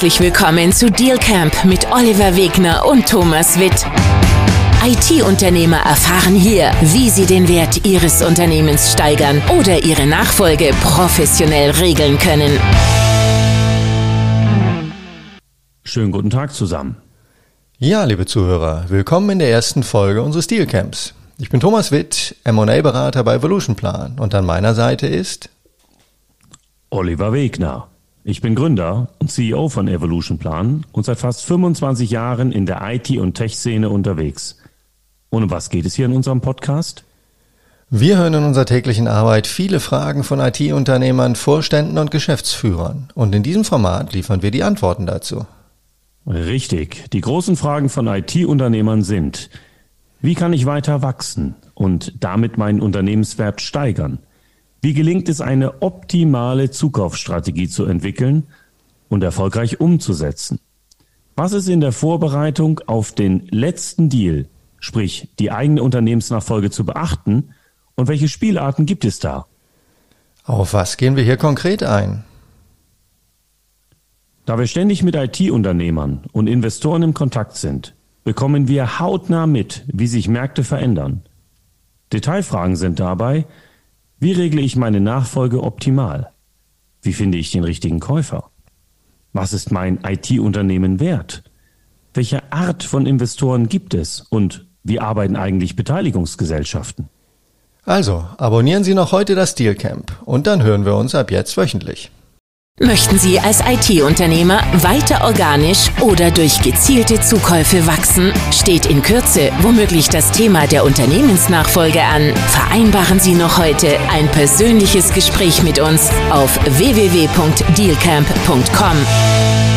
Herzlich willkommen zu Deal Camp mit Oliver Wegner und Thomas Witt. IT-Unternehmer erfahren hier, wie sie den Wert ihres Unternehmens steigern oder ihre Nachfolge professionell regeln können. Schönen guten Tag zusammen. Ja, liebe Zuhörer, willkommen in der ersten Folge unseres Deal Camps. Ich bin Thomas Witt, M&A-Berater bei Evolution Plan und an meiner Seite ist Oliver Wegner. Ich bin Gründer und CEO von Evolution Plan und seit fast 25 Jahren in der IT- und Tech-Szene unterwegs. Und um was geht es hier in unserem Podcast? Wir hören in unserer täglichen Arbeit viele Fragen von IT-Unternehmern, Vorständen und Geschäftsführern. Und in diesem Format liefern wir die Antworten dazu. Richtig. Die großen Fragen von IT-Unternehmern sind, wie kann ich weiter wachsen und damit meinen Unternehmenswert steigern? Wie gelingt es, eine optimale Zukaufsstrategie zu entwickeln und erfolgreich umzusetzen? Was ist in der Vorbereitung auf den letzten Deal, sprich die eigene Unternehmensnachfolge zu beachten und welche Spielarten gibt es da? Auf was gehen wir hier konkret ein? Da wir ständig mit IT-Unternehmern und Investoren im Kontakt sind, bekommen wir hautnah mit, wie sich Märkte verändern. Detailfragen sind dabei, wie regle ich meine Nachfolge optimal? Wie finde ich den richtigen Käufer? Was ist mein IT-Unternehmen wert? Welche Art von Investoren gibt es und wie arbeiten eigentlich Beteiligungsgesellschaften? Also, abonnieren Sie noch heute das Dealcamp und dann hören wir uns ab jetzt wöchentlich. Möchten Sie als IT-Unternehmer weiter organisch oder durch gezielte Zukäufe wachsen? Steht in Kürze womöglich das Thema der Unternehmensnachfolge an? Vereinbaren Sie noch heute ein persönliches Gespräch mit uns auf www.dealcamp.com.